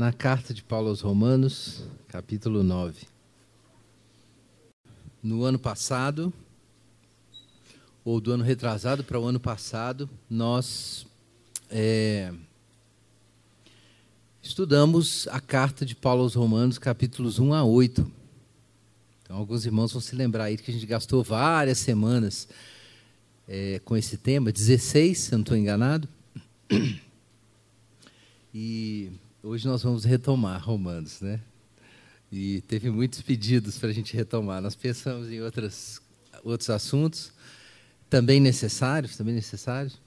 na carta de Paulo aos Romanos, capítulo 9. No ano passado, ou do ano retrasado para o ano passado, nós é, estudamos a carta de Paulo aos Romanos, capítulos 1 a 8. Então, alguns irmãos vão se lembrar aí que a gente gastou várias semanas é, com esse tema, 16, se eu não estou enganado. E hoje nós vamos retomar Romanos, né? E teve muitos pedidos para a gente retomar. Nós pensamos em outras, outros assuntos, também necessários, também necessários,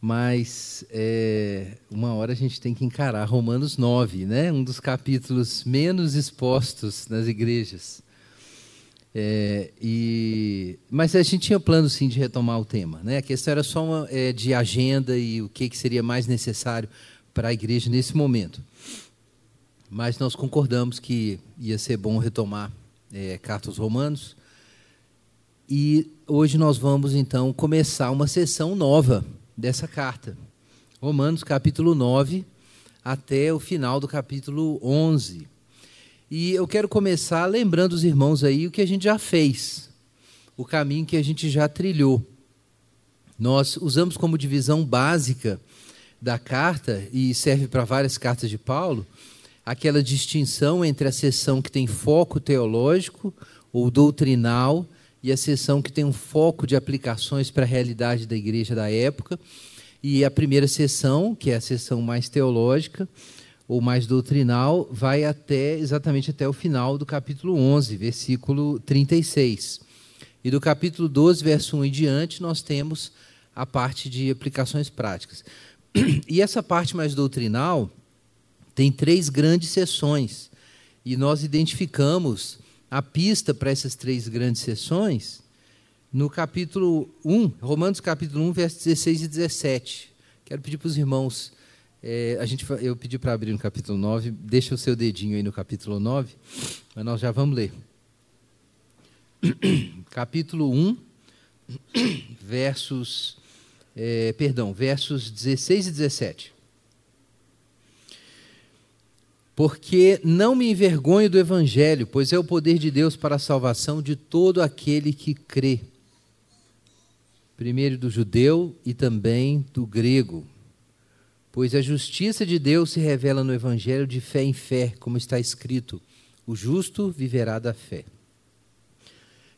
mas é, uma hora a gente tem que encarar Romanos 9, né? um dos capítulos menos expostos nas igrejas. É, e, mas a gente tinha plano sim de retomar o tema. Né? A questão era só uma, é, de agenda e o que, que seria mais necessário para a igreja nesse momento. Mas nós concordamos que ia ser bom retomar é, cartas romanos. E hoje nós vamos então começar uma sessão nova dessa carta. Romanos capítulo 9 até o final do capítulo 11. E eu quero começar lembrando os irmãos aí o que a gente já fez, o caminho que a gente já trilhou. Nós usamos como divisão básica da carta, e serve para várias cartas de Paulo, aquela distinção entre a seção que tem foco teológico ou doutrinal e a seção que tem um foco de aplicações para a realidade da igreja da época. E a primeira seção, que é a seção mais teológica ou mais doutrinal, vai até exatamente até o final do capítulo 11, versículo 36. E do capítulo 12, verso 1 em diante, nós temos a parte de aplicações práticas. E essa parte mais doutrinal tem três grandes sessões. E nós identificamos a pista para essas três grandes sessões no capítulo 1, Romanos capítulo 1, versos 16 e 17. Quero pedir para os irmãos, é, a gente, eu pedi para abrir no capítulo 9, deixa o seu dedinho aí no capítulo 9, mas nós já vamos ler. capítulo 1, versos é, perdão, versos 16 e 17. Porque não me envergonho do Evangelho, pois é o poder de Deus para a salvação de todo aquele que crê. Primeiro do judeu e também do grego. Pois a justiça de Deus se revela no Evangelho de fé em fé, como está escrito: o justo viverá da fé.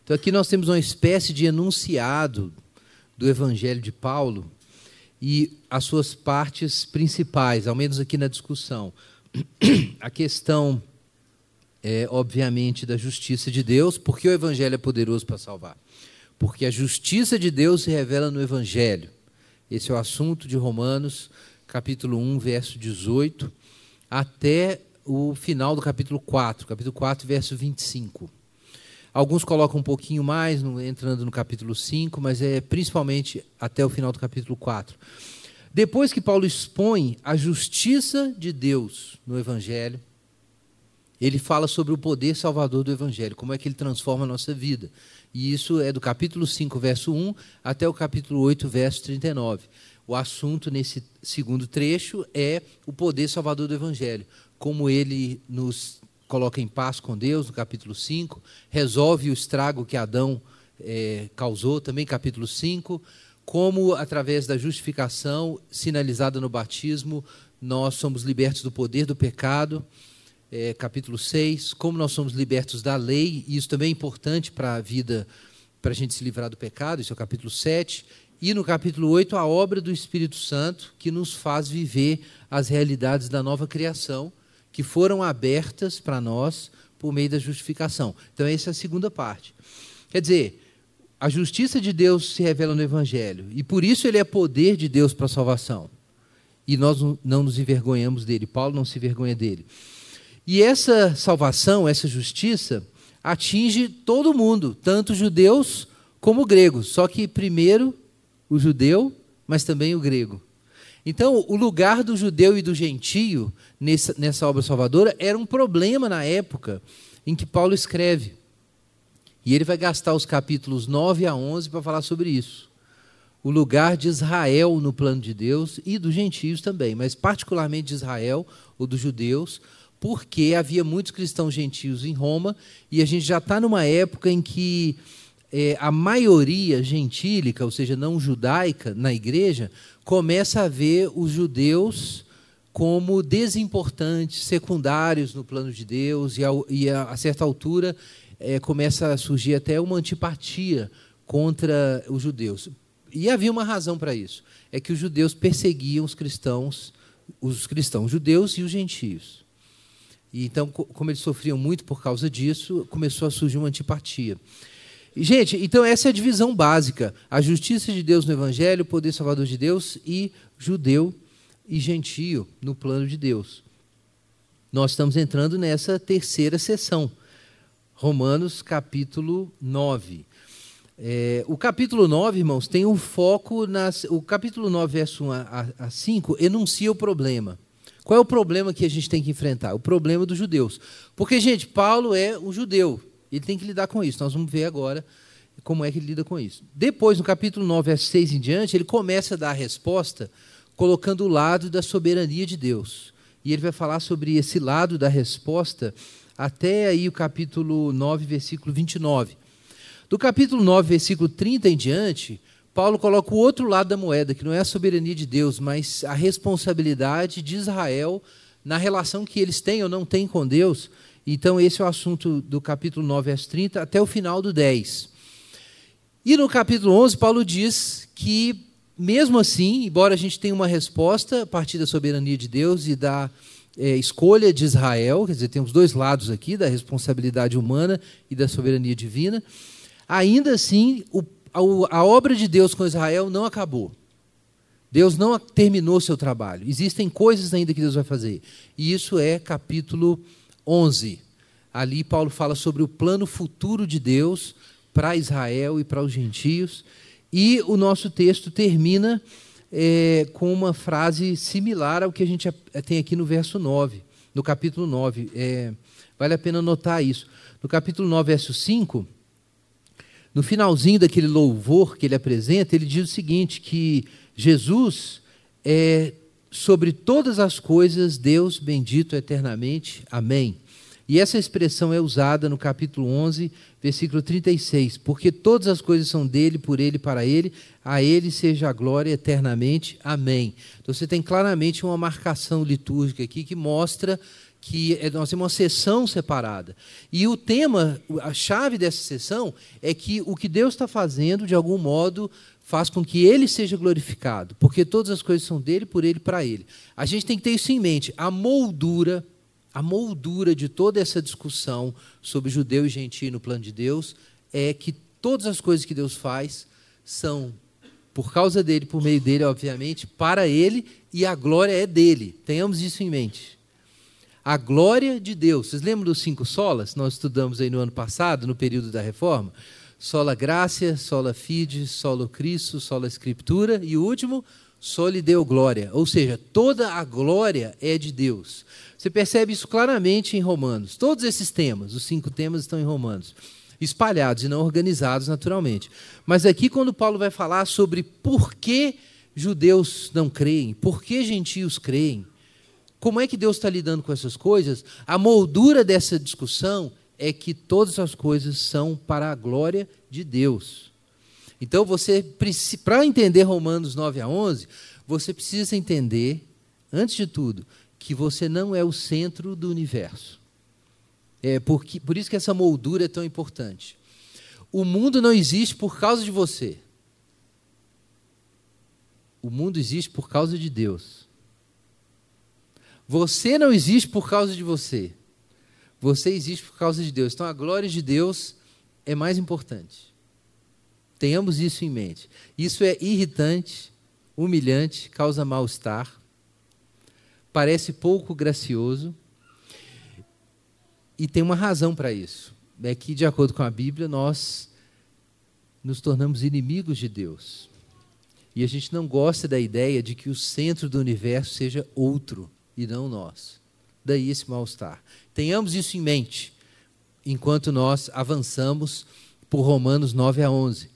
Então aqui nós temos uma espécie de enunciado do Evangelho de Paulo e as suas partes principais, ao menos aqui na discussão. A questão, é, obviamente, da justiça de Deus, porque o Evangelho é poderoso para salvar. Porque a justiça de Deus se revela no Evangelho. Esse é o assunto de Romanos, capítulo 1, verso 18, até o final do capítulo 4, capítulo 4, verso 25. Alguns colocam um pouquinho mais, no, entrando no capítulo 5, mas é principalmente até o final do capítulo 4. Depois que Paulo expõe a justiça de Deus no Evangelho, ele fala sobre o poder salvador do Evangelho, como é que ele transforma a nossa vida. E isso é do capítulo 5, verso 1, até o capítulo 8, verso 39. O assunto nesse segundo trecho é o poder salvador do Evangelho, como ele nos coloca em paz com Deus, no capítulo 5, resolve o estrago que Adão é, causou, também capítulo 5, como através da justificação sinalizada no batismo, nós somos libertos do poder do pecado, é, capítulo 6, como nós somos libertos da lei, e isso também é importante para a vida, para a gente se livrar do pecado, isso é o capítulo 7, e no capítulo 8, a obra do Espírito Santo, que nos faz viver as realidades da nova criação, que foram abertas para nós por meio da justificação. Então, essa é a segunda parte. Quer dizer, a justiça de Deus se revela no Evangelho, e por isso ele é poder de Deus para a salvação. E nós não nos envergonhamos dele, Paulo não se envergonha dele. E essa salvação, essa justiça, atinge todo mundo, tanto judeus como gregos, só que primeiro o judeu, mas também o grego. Então, o lugar do judeu e do gentio nessa, nessa obra salvadora era um problema na época em que Paulo escreve. E ele vai gastar os capítulos 9 a 11 para falar sobre isso. o lugar de Israel no plano de Deus e dos gentios também, mas particularmente de Israel ou dos judeus, porque havia muitos cristãos gentios em Roma e a gente já está numa época em que é, a maioria gentílica, ou seja, não judaica, na igreja, começa a ver os judeus como desimportantes, secundários no plano de Deus, e a, e a, certa altura é, começa a surgir até uma antipatia contra os judeus. E havia uma razão para isso. É que os judeus perseguiam os cristãos, os cristãos judeus e os gentios. E então, como eles sofriam muito por causa disso, começou a surgir uma antipatia. Gente, então essa é a divisão básica: a justiça de Deus no Evangelho, o poder salvador de Deus e judeu e gentio no plano de Deus. Nós estamos entrando nessa terceira sessão, Romanos capítulo 9. É, o capítulo 9, irmãos, tem um foco nas. O capítulo 9, verso 1 a, a 5, enuncia o problema. Qual é o problema que a gente tem que enfrentar? O problema dos judeus. Porque, gente, Paulo é um judeu. Ele tem que lidar com isso. Nós vamos ver agora como é que ele lida com isso. Depois, no capítulo 9, verso 6 em diante, ele começa a dar a resposta colocando o lado da soberania de Deus. E ele vai falar sobre esse lado da resposta até aí o capítulo 9, versículo 29. Do capítulo 9, versículo 30 em diante, Paulo coloca o outro lado da moeda, que não é a soberania de Deus, mas a responsabilidade de Israel na relação que eles têm ou não têm com Deus. Então, esse é o assunto do capítulo 9, verso 30, até o final do 10. E no capítulo 11, Paulo diz que, mesmo assim, embora a gente tenha uma resposta a partir da soberania de Deus e da é, escolha de Israel, quer dizer, tem os dois lados aqui, da responsabilidade humana e da soberania divina, ainda assim, o, a, a obra de Deus com Israel não acabou. Deus não terminou seu trabalho. Existem coisas ainda que Deus vai fazer. E isso é capítulo 11. Ali Paulo fala sobre o plano futuro de Deus para Israel e para os gentios. E o nosso texto termina é, com uma frase similar ao que a gente tem aqui no verso 9, no capítulo 9. É, vale a pena notar isso. No capítulo 9, verso 5, no finalzinho daquele louvor que ele apresenta, ele diz o seguinte: que Jesus é sobre todas as coisas, Deus bendito eternamente. Amém. E essa expressão é usada no capítulo 11, versículo 36. Porque todas as coisas são dele, por ele para ele, a ele seja a glória eternamente. Amém. Então você tem claramente uma marcação litúrgica aqui que mostra que é, nós temos uma sessão separada. E o tema, a chave dessa sessão é que o que Deus está fazendo, de algum modo, faz com que ele seja glorificado, porque todas as coisas são dele, por ele, para ele. A gente tem que ter isso em mente. A moldura, a moldura de toda essa discussão sobre judeu e gentio no plano de Deus é que todas as coisas que Deus faz são por causa dele, por meio dele, obviamente, para ele e a glória é dele. Tenhamos isso em mente a glória de Deus. Vocês lembram dos cinco solas? Nós estudamos aí no ano passado, no período da reforma. Sola gracia, sola fide, solo Cristo, sola escritura e o último, soli deu glória. Ou seja, toda a glória é de Deus. Você percebe isso claramente em Romanos. Todos esses temas, os cinco temas estão em Romanos. Espalhados e não organizados naturalmente. Mas aqui, quando Paulo vai falar sobre por que judeus não creem, por que gentios creem, como é que Deus está lidando com essas coisas? A moldura dessa discussão é que todas as coisas são para a glória de Deus. Então, você para entender Romanos 9 a 11, você precisa entender, antes de tudo, que você não é o centro do universo. É porque, por isso que essa moldura é tão importante. O mundo não existe por causa de você. O mundo existe por causa de Deus. Você não existe por causa de você. Você existe por causa de Deus. Então a glória de Deus é mais importante. Tenhamos isso em mente. Isso é irritante, humilhante, causa mal-estar, parece pouco gracioso e tem uma razão para isso. É que, de acordo com a Bíblia, nós nos tornamos inimigos de Deus. E a gente não gosta da ideia de que o centro do universo seja outro e não nós. Daí esse mal-estar. Tenhamos isso em mente enquanto nós avançamos por Romanos 9 a 11.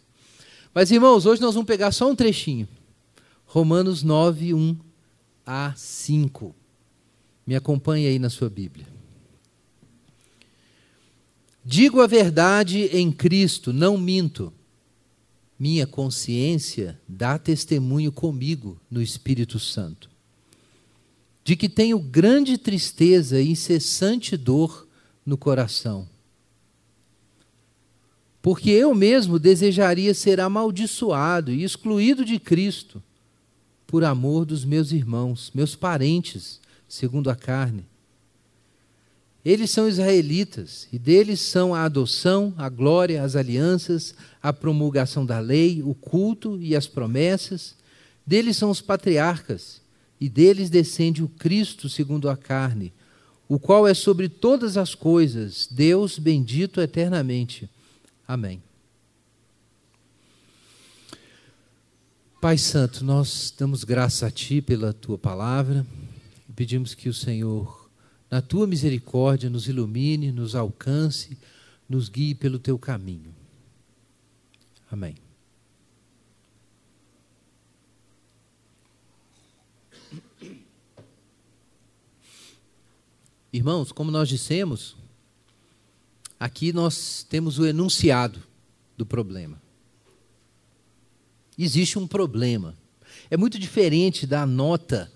Mas, irmãos, hoje nós vamos pegar só um trechinho. Romanos 9, 1 a 5. Me acompanhe aí na sua Bíblia. Digo a verdade em Cristo, não minto. Minha consciência dá testemunho comigo no Espírito Santo, de que tenho grande tristeza e incessante dor no coração. Porque eu mesmo desejaria ser amaldiçoado e excluído de Cristo, por amor dos meus irmãos, meus parentes, segundo a carne eles são israelitas, e deles são a adoção, a glória, as alianças, a promulgação da lei, o culto e as promessas. Deles são os patriarcas, e deles descende o Cristo segundo a carne, o qual é sobre todas as coisas, Deus bendito eternamente. Amém. Pai Santo, nós damos graça a Ti pela Tua palavra e pedimos que o Senhor na tua misericórdia, nos ilumine, nos alcance, nos guie pelo teu caminho. Amém. Irmãos, como nós dissemos, aqui nós temos o enunciado do problema. Existe um problema. É muito diferente da nota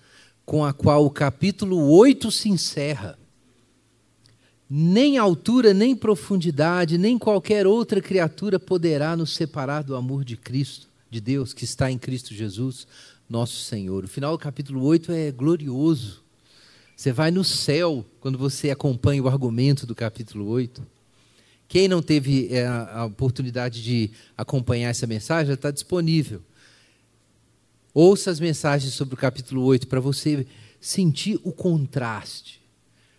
com a qual o capítulo 8 se encerra. Nem altura, nem profundidade, nem qualquer outra criatura poderá nos separar do amor de Cristo, de Deus que está em Cristo Jesus, nosso Senhor. O final do capítulo 8 é glorioso. Você vai no céu quando você acompanha o argumento do capítulo 8. Quem não teve é, a oportunidade de acompanhar essa mensagem, está disponível. Ouça as mensagens sobre o capítulo 8 para você sentir o contraste.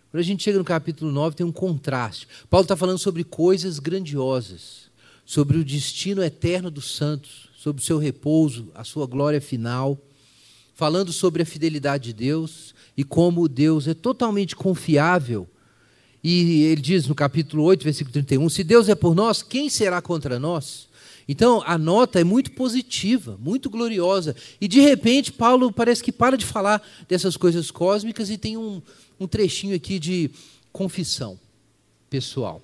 Quando a gente chega no capítulo 9, tem um contraste. Paulo está falando sobre coisas grandiosas, sobre o destino eterno dos santos, sobre o seu repouso, a sua glória final, falando sobre a fidelidade de Deus e como Deus é totalmente confiável. E ele diz no capítulo 8, versículo 31, se Deus é por nós, quem será contra nós? Então, a nota é muito positiva, muito gloriosa. E, de repente, Paulo parece que para de falar dessas coisas cósmicas e tem um, um trechinho aqui de confissão pessoal.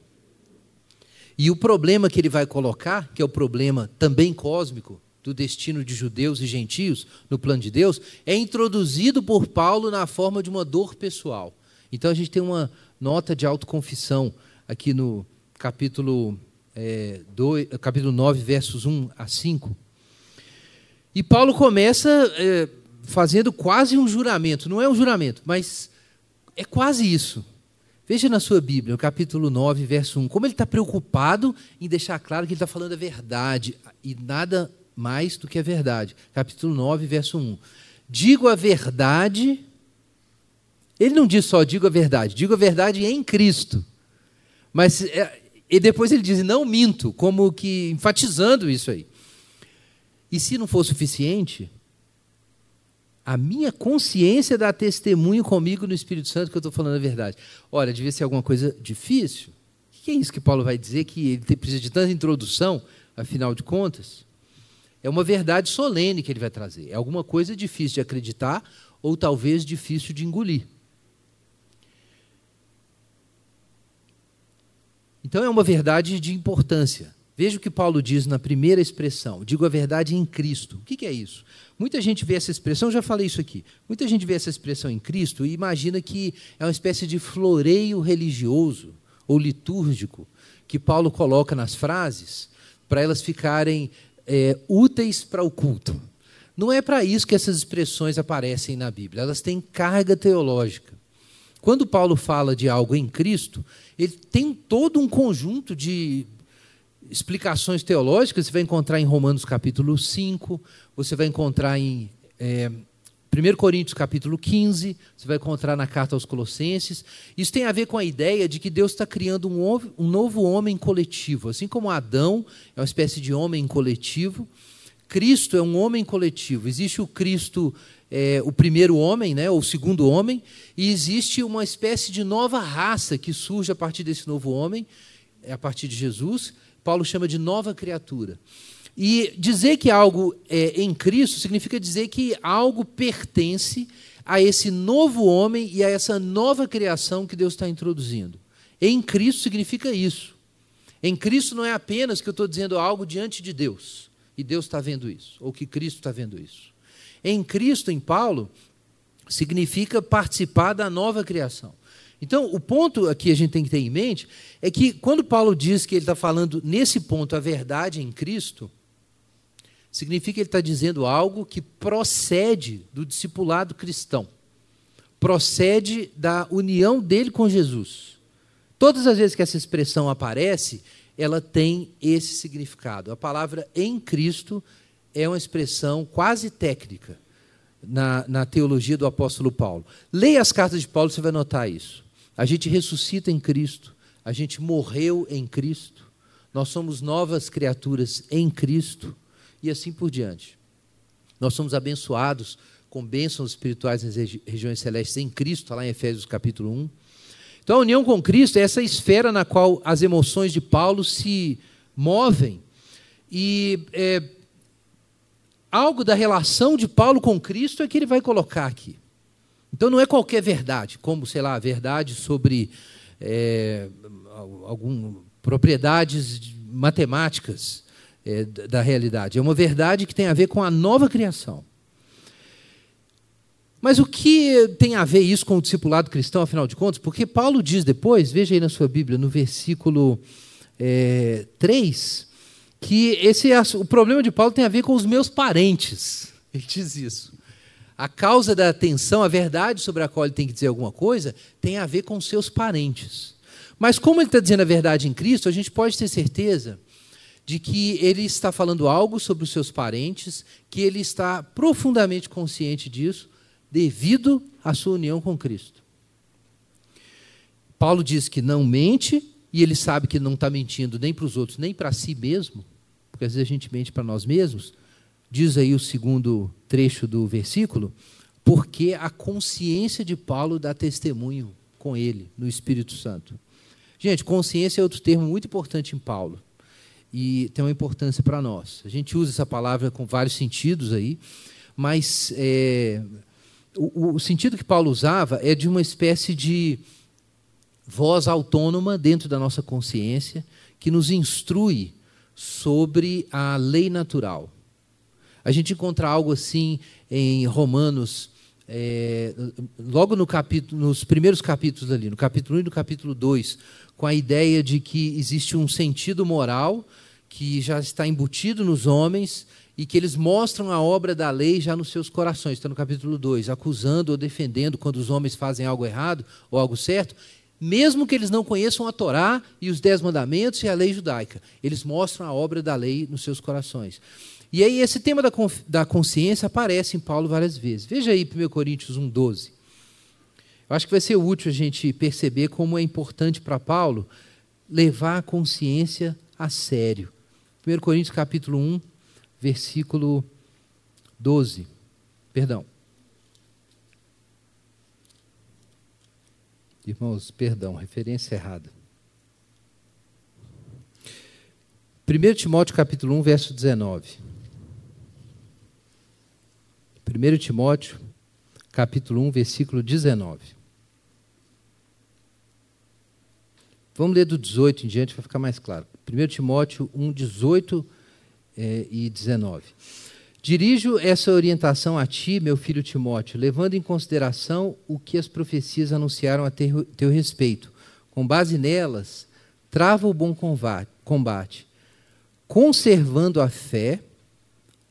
E o problema que ele vai colocar, que é o problema também cósmico, do destino de judeus e gentios no plano de Deus, é introduzido por Paulo na forma de uma dor pessoal. Então a gente tem uma nota de autoconfissão aqui no capítulo é, capítulo 9, versos 1 a 5. E Paulo começa é, fazendo quase um juramento. Não é um juramento, mas é quase isso. Veja na sua Bíblia, no capítulo 9, verso 1, como ele está preocupado em deixar claro que ele está falando a verdade e nada mais do que a verdade. Capítulo 9, verso 1. Digo a verdade. Ele não diz só digo a verdade, digo a verdade em Cristo. Mas é, e depois ele diz: não minto, como que enfatizando isso aí. E se não for suficiente, a minha consciência dá testemunho comigo no Espírito Santo que eu estou falando a verdade. Olha, devia ser alguma coisa difícil. O que é isso que Paulo vai dizer que ele precisa de tanta introdução, afinal de contas? É uma verdade solene que ele vai trazer. É alguma coisa difícil de acreditar ou talvez difícil de engolir. Então é uma verdade de importância. Veja o que Paulo diz na primeira expressão: digo a verdade em Cristo. O que é isso? Muita gente vê essa expressão, já falei isso aqui. Muita gente vê essa expressão em Cristo e imagina que é uma espécie de floreio religioso ou litúrgico que Paulo coloca nas frases para elas ficarem é, úteis para o culto. Não é para isso que essas expressões aparecem na Bíblia, elas têm carga teológica. Quando Paulo fala de algo em Cristo, ele tem todo um conjunto de explicações teológicas, você vai encontrar em Romanos capítulo 5, você vai encontrar em é, 1 Coríntios capítulo 15, você vai encontrar na carta aos Colossenses. Isso tem a ver com a ideia de que Deus está criando um, um novo homem coletivo. Assim como Adão é uma espécie de homem coletivo, Cristo é um homem coletivo. Existe o Cristo é, o primeiro homem, né, ou o segundo homem, e existe uma espécie de nova raça que surge a partir desse novo homem, é a partir de Jesus. Paulo chama de nova criatura. E dizer que algo é em Cristo significa dizer que algo pertence a esse novo homem e a essa nova criação que Deus está introduzindo. Em Cristo significa isso. Em Cristo não é apenas que eu estou dizendo algo diante de Deus, e Deus está vendo isso, ou que Cristo está vendo isso. Em Cristo, em Paulo, significa participar da nova criação. Então, o ponto aqui a gente tem que ter em mente é que quando Paulo diz que ele está falando nesse ponto a verdade em Cristo, significa que ele está dizendo algo que procede do discipulado cristão, procede da união dele com Jesus. Todas as vezes que essa expressão aparece, ela tem esse significado. A palavra em Cristo é uma expressão quase técnica na, na teologia do apóstolo Paulo. Leia as cartas de Paulo, você vai notar isso. A gente ressuscita em Cristo, a gente morreu em Cristo, nós somos novas criaturas em Cristo e assim por diante. Nós somos abençoados com bênçãos espirituais nas regiões celestes em Cristo, está lá em Efésios capítulo 1. Então a união com Cristo é essa esfera na qual as emoções de Paulo se movem. E é, algo da relação de Paulo com Cristo é que ele vai colocar aqui. Então não é qualquer verdade, como, sei lá, verdade sobre é, propriedades matemáticas é, da realidade. É uma verdade que tem a ver com a nova criação. Mas o que tem a ver isso com o discipulado cristão, afinal de contas? Porque Paulo diz depois, veja aí na sua Bíblia, no versículo é, 3, que esse, o problema de Paulo tem a ver com os meus parentes. Ele diz isso. A causa da atenção, a verdade sobre a qual ele tem que dizer alguma coisa, tem a ver com seus parentes. Mas como ele está dizendo a verdade em Cristo, a gente pode ter certeza de que ele está falando algo sobre os seus parentes, que ele está profundamente consciente disso, devido à sua união com Cristo. Paulo diz que não mente, e ele sabe que não está mentindo nem para os outros, nem para si mesmo, porque às vezes a gente mente para nós mesmos, diz aí o segundo trecho do versículo, porque a consciência de Paulo dá testemunho com ele, no Espírito Santo. Gente, consciência é outro termo muito importante em Paulo e tem uma importância para nós. A gente usa essa palavra com vários sentidos aí, mas é, o, o sentido que Paulo usava é de uma espécie de voz autônoma dentro da nossa consciência que nos instrui sobre a lei natural. A gente encontra algo assim em Romanos, é, logo no capítulo, nos primeiros capítulos ali, no capítulo 1 e no capítulo 2, com a ideia de que existe um sentido moral que já está embutido nos homens e que eles mostram a obra da lei já nos seus corações. Está no capítulo 2, acusando ou defendendo quando os homens fazem algo errado ou algo certo, mesmo que eles não conheçam a Torá e os Dez Mandamentos e a lei judaica. Eles mostram a obra da lei nos seus corações. E aí esse tema da, da consciência aparece em Paulo várias vezes. Veja aí 1 Coríntios 1,12. Eu acho que vai ser útil a gente perceber como é importante para Paulo levar a consciência a sério. 1 Coríntios capítulo 1, versículo 12. Perdão. Irmãos, perdão, referência errada. 1 Timóteo capítulo 1, verso 19. 1 Timóteo, capítulo 1, versículo 19. Vamos ler do 18 em diante para ficar mais claro. 1 Timóteo 1, 18 eh, e 19. Dirijo essa orientação a ti, meu filho Timóteo, levando em consideração o que as profecias anunciaram a teu, teu respeito. Com base nelas, trava o bom combate, conservando a fé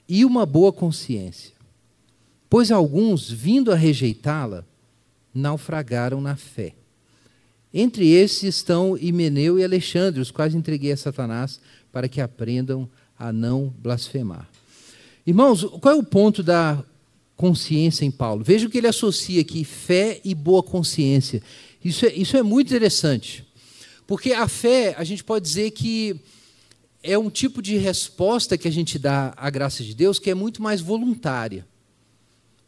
e uma boa consciência. Pois alguns, vindo a rejeitá-la, naufragaram na fé. Entre esses estão Himeneu e Alexandre, os quais entreguei a Satanás para que aprendam a não blasfemar. Irmãos, qual é o ponto da consciência em Paulo? Veja que ele associa aqui fé e boa consciência. Isso é, isso é muito interessante. Porque a fé, a gente pode dizer que é um tipo de resposta que a gente dá à graça de Deus que é muito mais voluntária.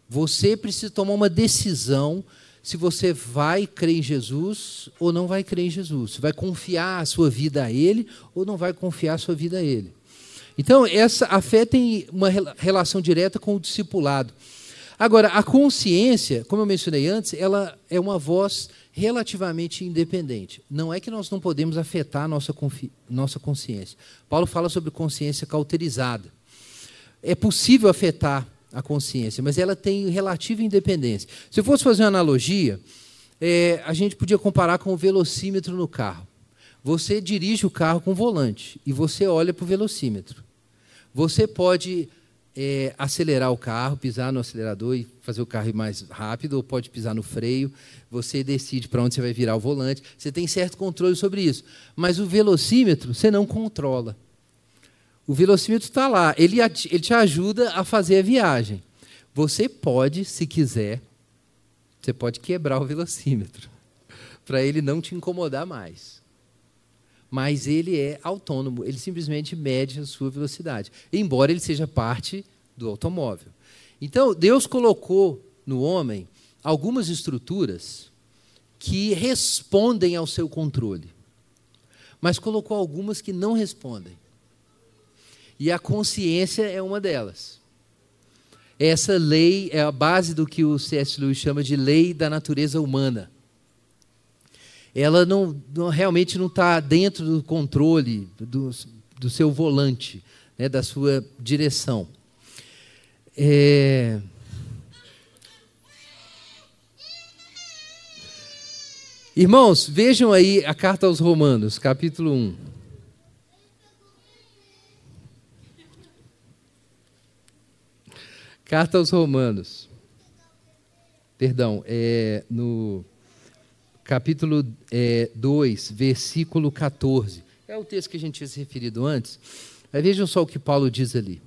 Você precisa tomar uma decisão se você vai crer em Jesus ou não vai crer em Jesus. Se vai confiar a sua vida a Ele ou não vai confiar a sua vida a Ele. Então, essa, a fé tem uma relação direta com o discipulado. Agora, a consciência, como eu mencionei antes, ela é uma voz relativamente independente. Não é que nós não podemos afetar a nossa, nossa consciência. Paulo fala sobre consciência cauterizada. É possível afetar a consciência, mas ela tem relativa independência. Se eu fosse fazer uma analogia, é, a gente podia comparar com o velocímetro no carro. Você dirige o carro com o volante e você olha para o velocímetro. Você pode é, acelerar o carro, pisar no acelerador e fazer o carro ir mais rápido, ou pode pisar no freio. Você decide para onde você vai virar o volante. Você tem certo controle sobre isso. Mas o velocímetro você não controla. O velocímetro está lá, ele, ele te ajuda a fazer a viagem. Você pode, se quiser, você pode quebrar o velocímetro para ele não te incomodar mais mas ele é autônomo, ele simplesmente mede a sua velocidade, embora ele seja parte do automóvel. Então, Deus colocou no homem algumas estruturas que respondem ao seu controle, mas colocou algumas que não respondem. E a consciência é uma delas. Essa lei é a base do que o C.S. Lewis chama de lei da natureza humana ela não, não realmente não está dentro do controle do, do seu volante, né, da sua direção. É... Irmãos, vejam aí a carta aos Romanos, capítulo 1. Carta aos Romanos. Perdão, é no capítulo é, 2, versículo 14. É o texto que a gente tinha se referido antes. Mas vejam só o que Paulo diz ali.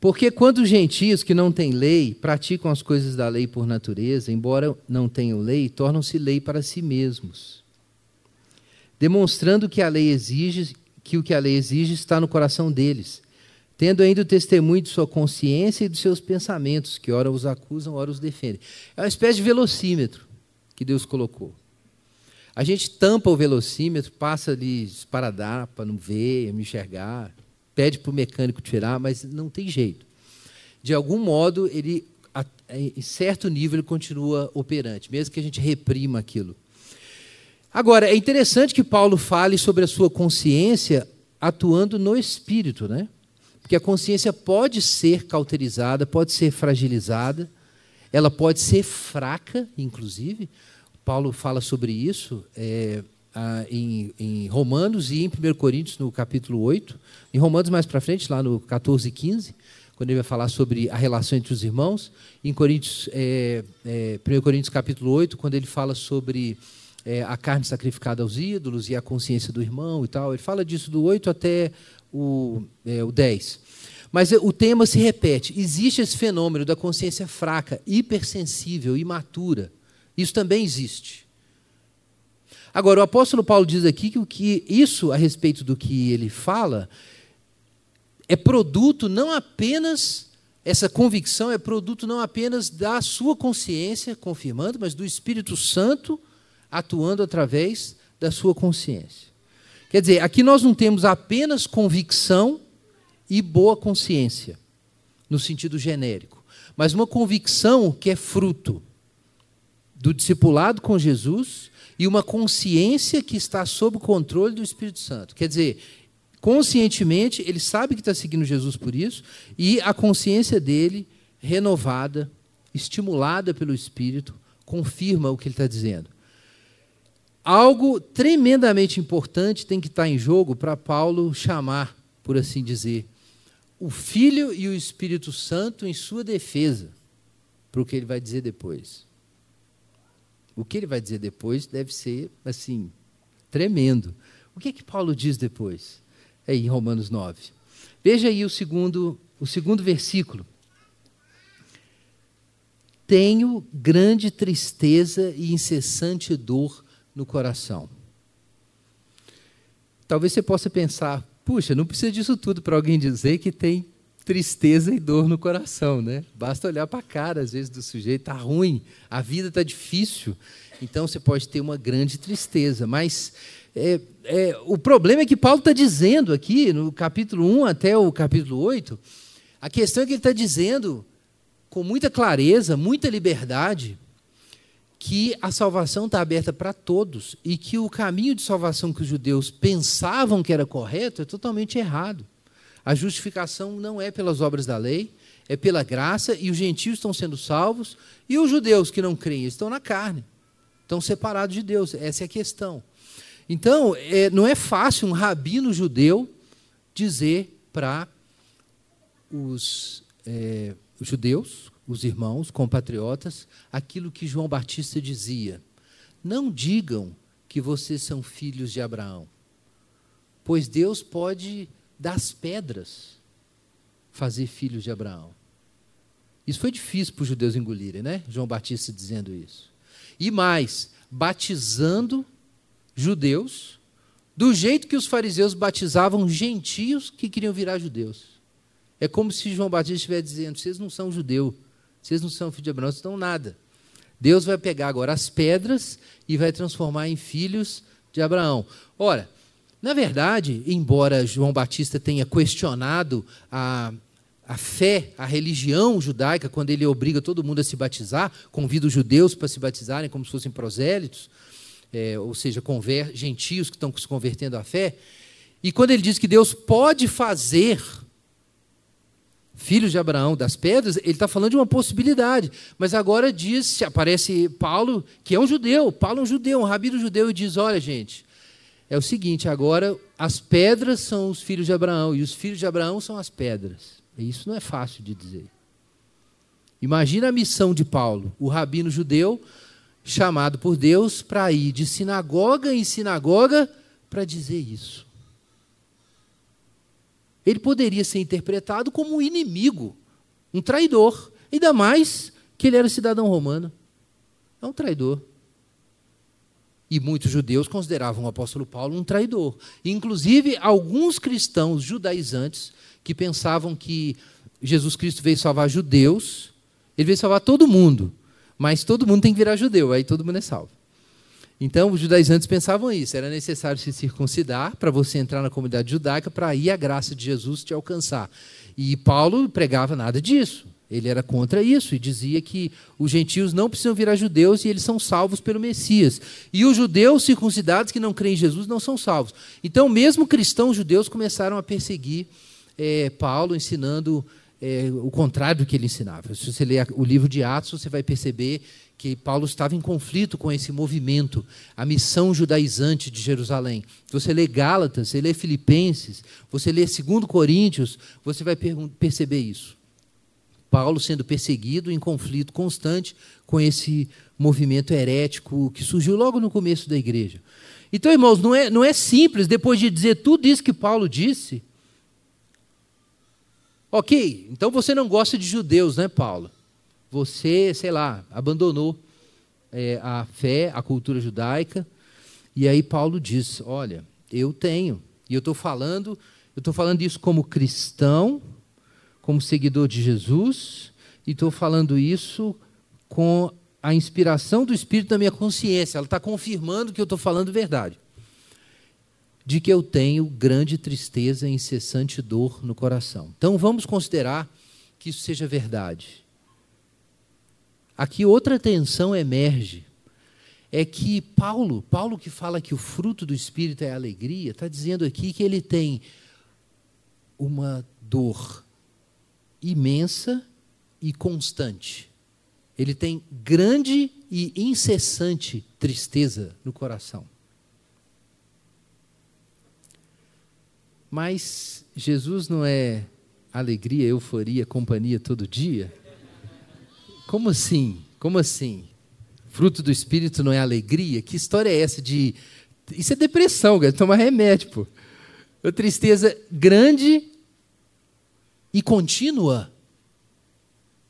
Porque quando os gentios que não têm lei praticam as coisas da lei por natureza, embora não tenham lei, tornam-se lei para si mesmos, demonstrando que a lei exige que o que a lei exige está no coração deles, tendo ainda o testemunho de sua consciência e dos seus pensamentos, que ora os acusam, ora os defendem. É uma espécie de velocímetro que Deus colocou. A gente tampa o velocímetro, passa ali para para não ver, não enxergar, pede para o mecânico tirar, mas não tem jeito. De algum modo, ele, em certo nível, ele continua operante, mesmo que a gente reprima aquilo. Agora, é interessante que Paulo fale sobre a sua consciência atuando no espírito, né? Porque a consciência pode ser cauterizada, pode ser fragilizada, ela pode ser fraca, inclusive. Paulo fala sobre isso é, em, em, Romanos e em 1 Coríntios, no capítulo 8. Em Romanos, mais para frente, lá no 14 e 15, quando ele vai falar sobre a relação entre os irmãos. Em Coríntios, é, é, 1 Coríntios, capítulo 8, quando ele fala sobre é, a carne sacrificada aos ídolos e a consciência do irmão e tal. Ele fala disso do 8 até o, é, o 10. Mas o tema se repete. Existe esse fenômeno da consciência fraca, hipersensível, imatura. Isso também existe. Agora, o apóstolo Paulo diz aqui que o que isso a respeito do que ele fala é produto não apenas essa convicção é produto não apenas da sua consciência confirmando, mas do Espírito Santo atuando através da sua consciência. Quer dizer, aqui nós não temos apenas convicção e boa consciência, no sentido genérico, mas uma convicção que é fruto do discipulado com Jesus e uma consciência que está sob o controle do Espírito Santo. Quer dizer, conscientemente, ele sabe que está seguindo Jesus por isso, e a consciência dele, renovada, estimulada pelo Espírito, confirma o que ele está dizendo. Algo tremendamente importante tem que estar em jogo para Paulo chamar, por assim dizer, o Filho e o Espírito Santo em sua defesa, para o que ele vai dizer depois. O que ele vai dizer depois deve ser, assim, tremendo. O que é que Paulo diz depois? É em Romanos 9. Veja aí o segundo, o segundo versículo. Tenho grande tristeza e incessante dor no coração. Talvez você possa pensar, Puxa, não precisa disso tudo para alguém dizer que tem tristeza e dor no coração, né? Basta olhar para a cara, às vezes, do sujeito, está ruim, a vida está difícil. Então você pode ter uma grande tristeza. Mas é, é, o problema é que Paulo está dizendo aqui, no capítulo 1 até o capítulo 8, a questão é que ele está dizendo com muita clareza, muita liberdade, que a salvação está aberta para todos e que o caminho de salvação que os judeus pensavam que era correto é totalmente errado. A justificação não é pelas obras da lei, é pela graça, e os gentios estão sendo salvos, e os judeus que não creem estão na carne, estão separados de Deus. Essa é a questão. Então, é, não é fácil um rabino judeu dizer para os, é, os judeus, os irmãos, compatriotas, aquilo que João Batista dizia: Não digam que vocês são filhos de Abraão, pois Deus pode das pedras fazer filhos de Abraão. Isso foi difícil para os judeus engolirem, né? João Batista dizendo isso. E mais, batizando judeus do jeito que os fariseus batizavam gentios que queriam virar judeus. É como se João Batista estivesse dizendo: vocês não são judeu, vocês não são filhos de Abraão, vocês estão nada. Deus vai pegar agora as pedras e vai transformar em filhos de Abraão. Ora, na verdade, embora João Batista tenha questionado a, a fé, a religião judaica, quando ele obriga todo mundo a se batizar, convida os judeus para se batizarem como se fossem prosélitos, é, ou seja, gentios que estão se convertendo à fé. E quando ele diz que Deus pode fazer filhos de Abraão das pedras, ele está falando de uma possibilidade. Mas agora diz, aparece Paulo, que é um judeu, Paulo é um judeu, um rabino judeu, e diz: olha, gente, é o seguinte, agora as pedras são os filhos de Abraão, e os filhos de Abraão são as pedras. Isso não é fácil de dizer. Imagina a missão de Paulo, o rabino judeu, chamado por Deus para ir de sinagoga em sinagoga para dizer isso. Ele poderia ser interpretado como um inimigo, um traidor, ainda mais que ele era cidadão romano. É um traidor. E muitos judeus consideravam o apóstolo Paulo um traidor. Inclusive, alguns cristãos judaizantes que pensavam que Jesus Cristo veio salvar judeus, ele veio salvar todo mundo. Mas todo mundo tem que virar judeu, aí todo mundo é salvo. Então, os judaizantes pensavam isso: era necessário se circuncidar para você entrar na comunidade judaica, para aí a graça de Jesus te alcançar. E Paulo pregava nada disso. Ele era contra isso e dizia que os gentios não precisam virar judeus e eles são salvos pelo Messias. E os judeus circuncidados que não creem em Jesus não são salvos. Então, mesmo cristãos judeus começaram a perseguir é, Paulo, ensinando é, o contrário do que ele ensinava. Se você ler o livro de Atos, você vai perceber que Paulo estava em conflito com esse movimento, a missão judaizante de Jerusalém. Você lê Gálatas, você lê Filipenses, você lê 2 Coríntios, você vai perceber isso. Paulo sendo perseguido em conflito constante com esse movimento herético que surgiu logo no começo da igreja. Então, irmãos, não é, não é simples, depois de dizer tudo isso que Paulo disse, Ok, então você não gosta de judeus, né, Paulo? Você, sei lá, abandonou é, a fé, a cultura judaica. E aí Paulo diz: Olha, eu tenho, e eu estou falando, eu estou falando isso como cristão, como seguidor de Jesus, e estou falando isso com a inspiração do Espírito na minha consciência. Ela está confirmando que eu estou falando verdade de que eu tenho grande tristeza e incessante dor no coração. Então vamos considerar que isso seja verdade. Aqui outra tensão emerge. É que Paulo, Paulo que fala que o fruto do Espírito é alegria, está dizendo aqui que ele tem uma dor imensa e constante. Ele tem grande e incessante tristeza no coração. Mas Jesus não é alegria, euforia, companhia todo dia? Como assim? Como assim? Fruto do Espírito não é alegria? Que história é essa de. Isso é depressão, cara. Tomar remédio, pô. Uma tristeza grande e contínua.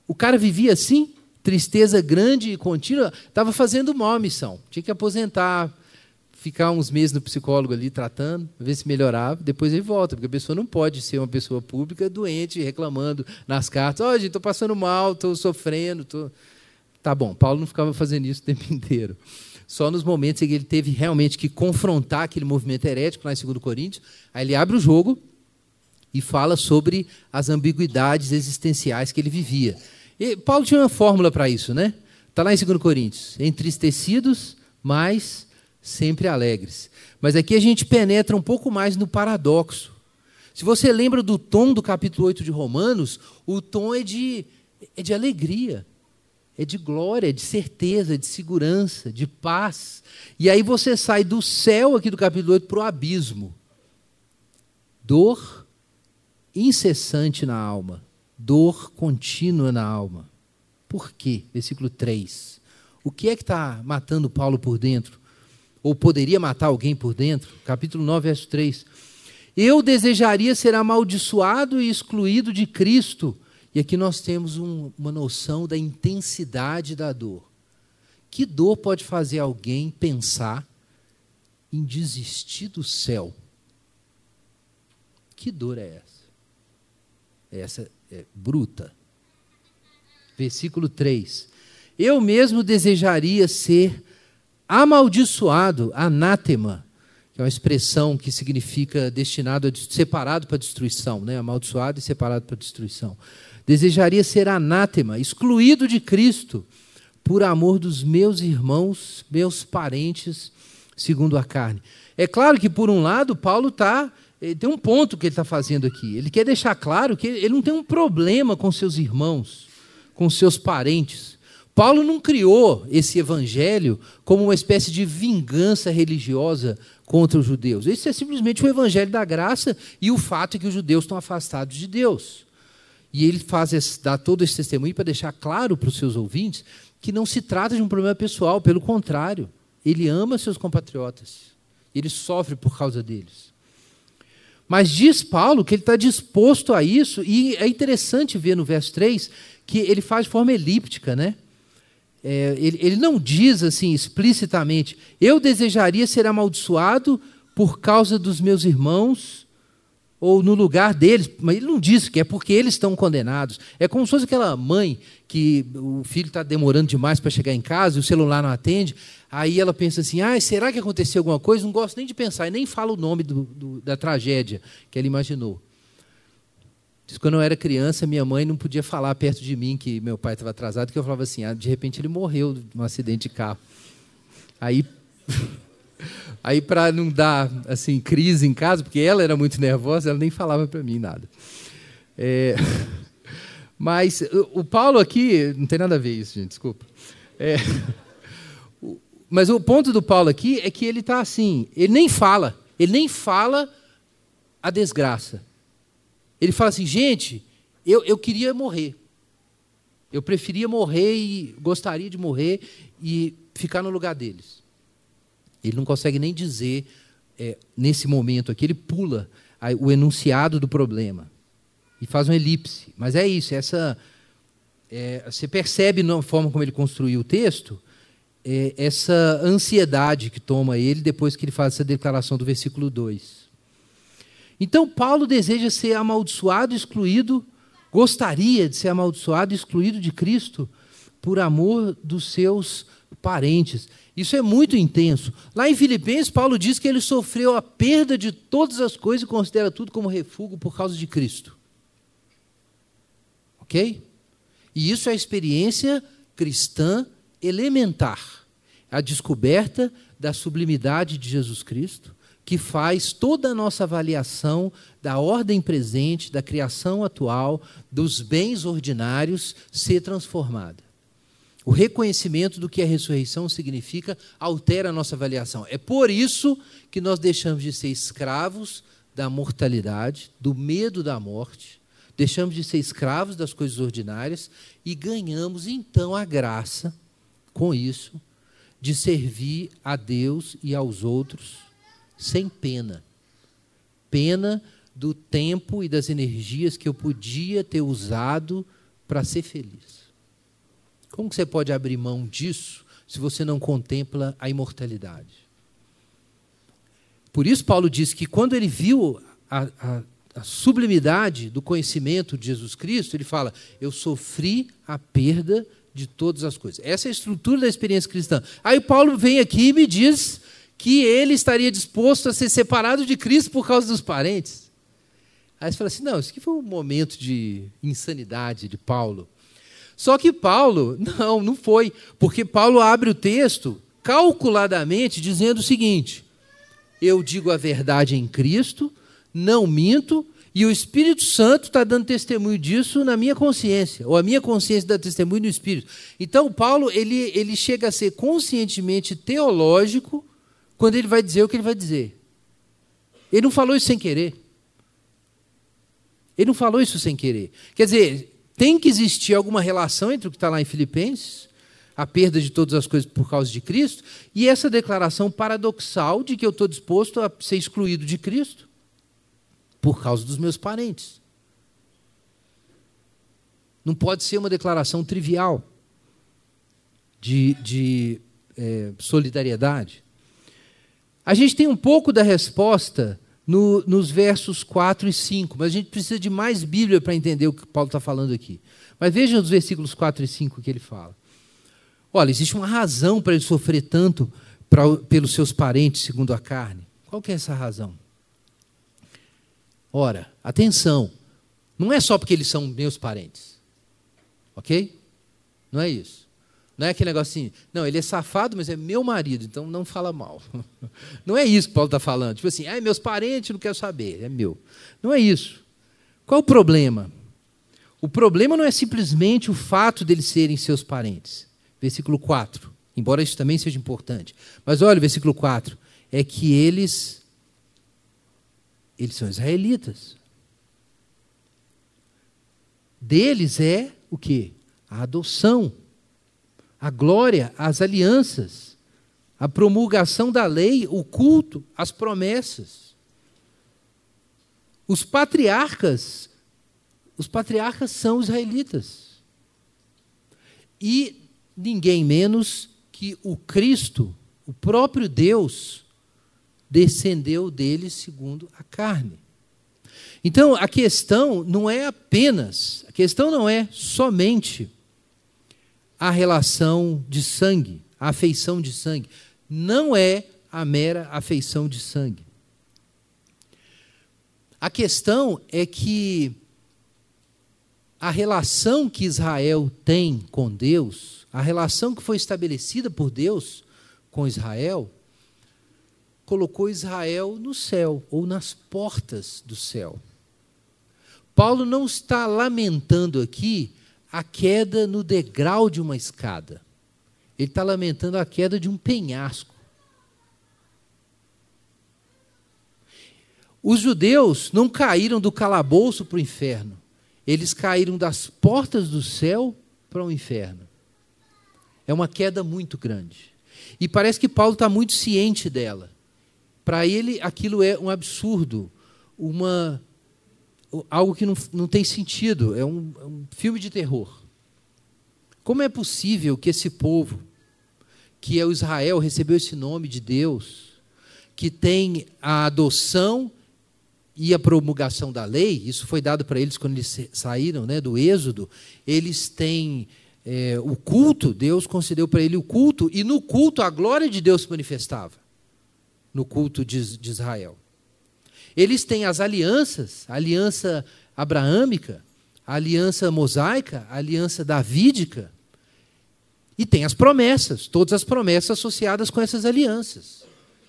O cara vivia assim, tristeza grande e contínua, estava fazendo mal a missão. Tinha que aposentar, ficar uns meses no psicólogo ali tratando, ver se melhorava, depois ele volta, porque a pessoa não pode ser uma pessoa pública doente, reclamando nas cartas, oh, gente, estou passando mal, estou sofrendo, tô... Tá bom, Paulo não ficava fazendo isso o tempo inteiro. só nos momentos em que ele teve realmente que confrontar aquele movimento herético lá em 2 Coríntios. Aí ele abre o jogo e fala sobre as ambiguidades existenciais que ele vivia. E Paulo tinha uma fórmula para isso, né? Está lá em 2 Coríntios: entristecidos, mas sempre alegres. Mas aqui a gente penetra um pouco mais no paradoxo. Se você lembra do tom do capítulo 8 de Romanos, o tom é de, é de alegria, é de glória, é de certeza, de segurança, de paz. E aí você sai do céu aqui do capítulo 8 para o abismo. Dor incessante na alma, dor contínua na alma. Por quê? Versículo 3. O que é que está matando Paulo por dentro? Ou poderia matar alguém por dentro? Capítulo 9, verso 3. Eu desejaria ser amaldiçoado e excluído de Cristo. E aqui nós temos um, uma noção da intensidade da dor. Que dor pode fazer alguém pensar em desistir do céu? Que dor é essa? Essa é bruta. Versículo 3. Eu mesmo desejaria ser amaldiçoado, anátema, que é uma expressão que significa destinado, a, separado para destruição, né? amaldiçoado e separado para destruição. Desejaria ser anátema, excluído de Cristo, por amor dos meus irmãos, meus parentes, segundo a carne. É claro que, por um lado, Paulo está tem um ponto que ele está fazendo aqui. Ele quer deixar claro que ele não tem um problema com seus irmãos, com seus parentes. Paulo não criou esse evangelho como uma espécie de vingança religiosa contra os judeus. Isso é simplesmente o evangelho da graça e o fato é que os judeus estão afastados de Deus. E ele faz esse, dá todo esse testemunho para deixar claro para os seus ouvintes que não se trata de um problema pessoal, pelo contrário, ele ama seus compatriotas. Ele sofre por causa deles. Mas diz Paulo que ele está disposto a isso, e é interessante ver no verso 3 que ele faz de forma elíptica, né? É, ele, ele não diz assim explicitamente, eu desejaria ser amaldiçoado por causa dos meus irmãos ou no lugar deles, mas ele não diz que é porque eles estão condenados. É como se fosse aquela mãe que o filho está demorando demais para chegar em casa e o celular não atende. Aí ela pensa assim: ah, será que aconteceu alguma coisa? Não gosto nem de pensar, e nem fala o nome do, do, da tragédia que ela imaginou. Diz quando eu era criança, minha mãe não podia falar perto de mim que meu pai estava atrasado, que eu falava assim: ah, de repente ele morreu num acidente de carro. Aí. Aí, para não dar assim crise em casa, porque ela era muito nervosa, ela nem falava para mim nada. É, mas o Paulo aqui, não tem nada a ver isso, gente, desculpa. É, mas o ponto do Paulo aqui é que ele está assim, ele nem fala, ele nem fala a desgraça. Ele fala assim, gente, eu, eu queria morrer. Eu preferia morrer e gostaria de morrer e ficar no lugar deles. Ele não consegue nem dizer, é, nesse momento aqui, ele pula o enunciado do problema e faz uma elipse. Mas é isso, essa. É, você percebe na forma como ele construiu o texto é, essa ansiedade que toma ele depois que ele faz essa declaração do versículo 2. Então, Paulo deseja ser amaldiçoado, excluído, gostaria de ser amaldiçoado, excluído de Cristo, por amor dos seus parentes. Isso é muito intenso. Lá em Filipenses, Paulo diz que ele sofreu a perda de todas as coisas e considera tudo como refúgio por causa de Cristo. Ok? E isso é a experiência cristã elementar. A descoberta da sublimidade de Jesus Cristo, que faz toda a nossa avaliação da ordem presente, da criação atual, dos bens ordinários ser transformada. O reconhecimento do que a ressurreição significa altera a nossa avaliação. É por isso que nós deixamos de ser escravos da mortalidade, do medo da morte, deixamos de ser escravos das coisas ordinárias e ganhamos então a graça, com isso, de servir a Deus e aos outros sem pena. Pena do tempo e das energias que eu podia ter usado para ser feliz. Como você pode abrir mão disso se você não contempla a imortalidade? Por isso, Paulo diz que quando ele viu a, a, a sublimidade do conhecimento de Jesus Cristo, ele fala: Eu sofri a perda de todas as coisas. Essa é a estrutura da experiência cristã. Aí Paulo vem aqui e me diz que ele estaria disposto a ser separado de Cristo por causa dos parentes. Aí você fala assim: não, isso aqui foi um momento de insanidade de Paulo. Só que Paulo, não, não foi, porque Paulo abre o texto calculadamente dizendo o seguinte: eu digo a verdade em Cristo, não minto, e o Espírito Santo está dando testemunho disso na minha consciência, ou a minha consciência dá testemunho no Espírito. Então, Paulo ele, ele chega a ser conscientemente teológico quando ele vai dizer o que ele vai dizer. Ele não falou isso sem querer. Ele não falou isso sem querer. Quer dizer, tem que existir alguma relação entre o que está lá em Filipenses, a perda de todas as coisas por causa de Cristo, e essa declaração paradoxal de que eu estou disposto a ser excluído de Cristo por causa dos meus parentes. Não pode ser uma declaração trivial de, de é, solidariedade. A gente tem um pouco da resposta no, nos versos 4 e 5, mas a gente precisa de mais Bíblia para entender o que Paulo está falando aqui. Mas vejam os versículos 4 e 5 que ele fala. Olha, existe uma razão para ele sofrer tanto pra, pelos seus parentes, segundo a carne. Qual que é essa razão? Ora, atenção, não é só porque eles são meus parentes. Ok? Não é isso. Não é aquele negocinho, não, ele é safado, mas é meu marido, então não fala mal. Não é isso que Paulo está falando. Tipo assim, ah, meus parentes, não quero saber, é meu. Não é isso. Qual o problema? O problema não é simplesmente o fato deles serem seus parentes. Versículo 4. Embora isso também seja importante. Mas olha versículo 4. É que eles. Eles são israelitas. Deles é o que? A adoção a glória, as alianças, a promulgação da lei, o culto, as promessas. Os patriarcas, os patriarcas são israelitas. E ninguém menos que o Cristo, o próprio Deus, descendeu deles segundo a carne. Então, a questão não é apenas, a questão não é somente a relação de sangue, a afeição de sangue. Não é a mera afeição de sangue. A questão é que a relação que Israel tem com Deus, a relação que foi estabelecida por Deus com Israel, colocou Israel no céu, ou nas portas do céu. Paulo não está lamentando aqui a queda no degrau de uma escada. Ele está lamentando a queda de um penhasco. Os judeus não caíram do calabouço para o inferno. Eles caíram das portas do céu para o inferno. É uma queda muito grande. E parece que Paulo está muito ciente dela. Para ele, aquilo é um absurdo, uma algo que não, não tem sentido, é um, é um filme de terror. Como é possível que esse povo, que é o Israel, recebeu esse nome de Deus, que tem a adoção e a promulgação da lei, isso foi dado para eles quando eles saíram né, do Êxodo, eles têm é, o culto, Deus concedeu para ele o culto, e no culto a glória de Deus se manifestava, no culto de, de Israel. Eles têm as alianças, a aliança abraâmica, a aliança mosaica, a aliança davídica, e tem as promessas, todas as promessas associadas com essas alianças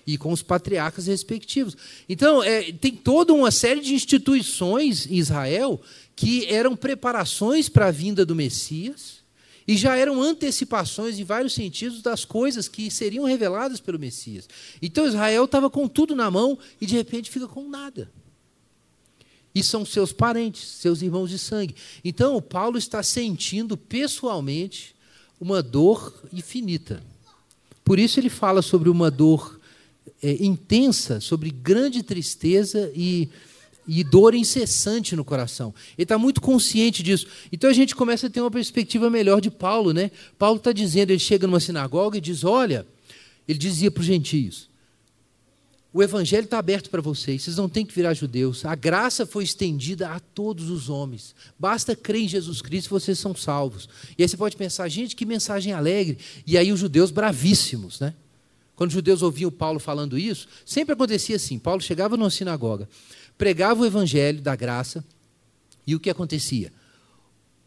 e com os patriarcas respectivos. Então, é, tem toda uma série de instituições em Israel que eram preparações para a vinda do Messias e já eram antecipações, em vários sentidos, das coisas que seriam reveladas pelo Messias. Então Israel estava com tudo na mão e de repente fica com nada. E são seus parentes, seus irmãos de sangue. Então Paulo está sentindo pessoalmente uma dor infinita. Por isso ele fala sobre uma dor é, intensa, sobre grande tristeza e e dor incessante no coração. Ele está muito consciente disso. Então a gente começa a ter uma perspectiva melhor de Paulo, né? Paulo está dizendo, ele chega numa sinagoga e diz: Olha, ele dizia para os gentios: o evangelho está aberto para vocês, vocês não têm que virar judeus. A graça foi estendida a todos os homens. Basta crer em Jesus Cristo vocês são salvos. E aí você pode pensar, gente, que mensagem alegre. E aí os judeus bravíssimos, né? Quando os judeus ouviam Paulo falando isso, sempre acontecia assim: Paulo chegava numa sinagoga, pregava o evangelho da graça, e o que acontecia?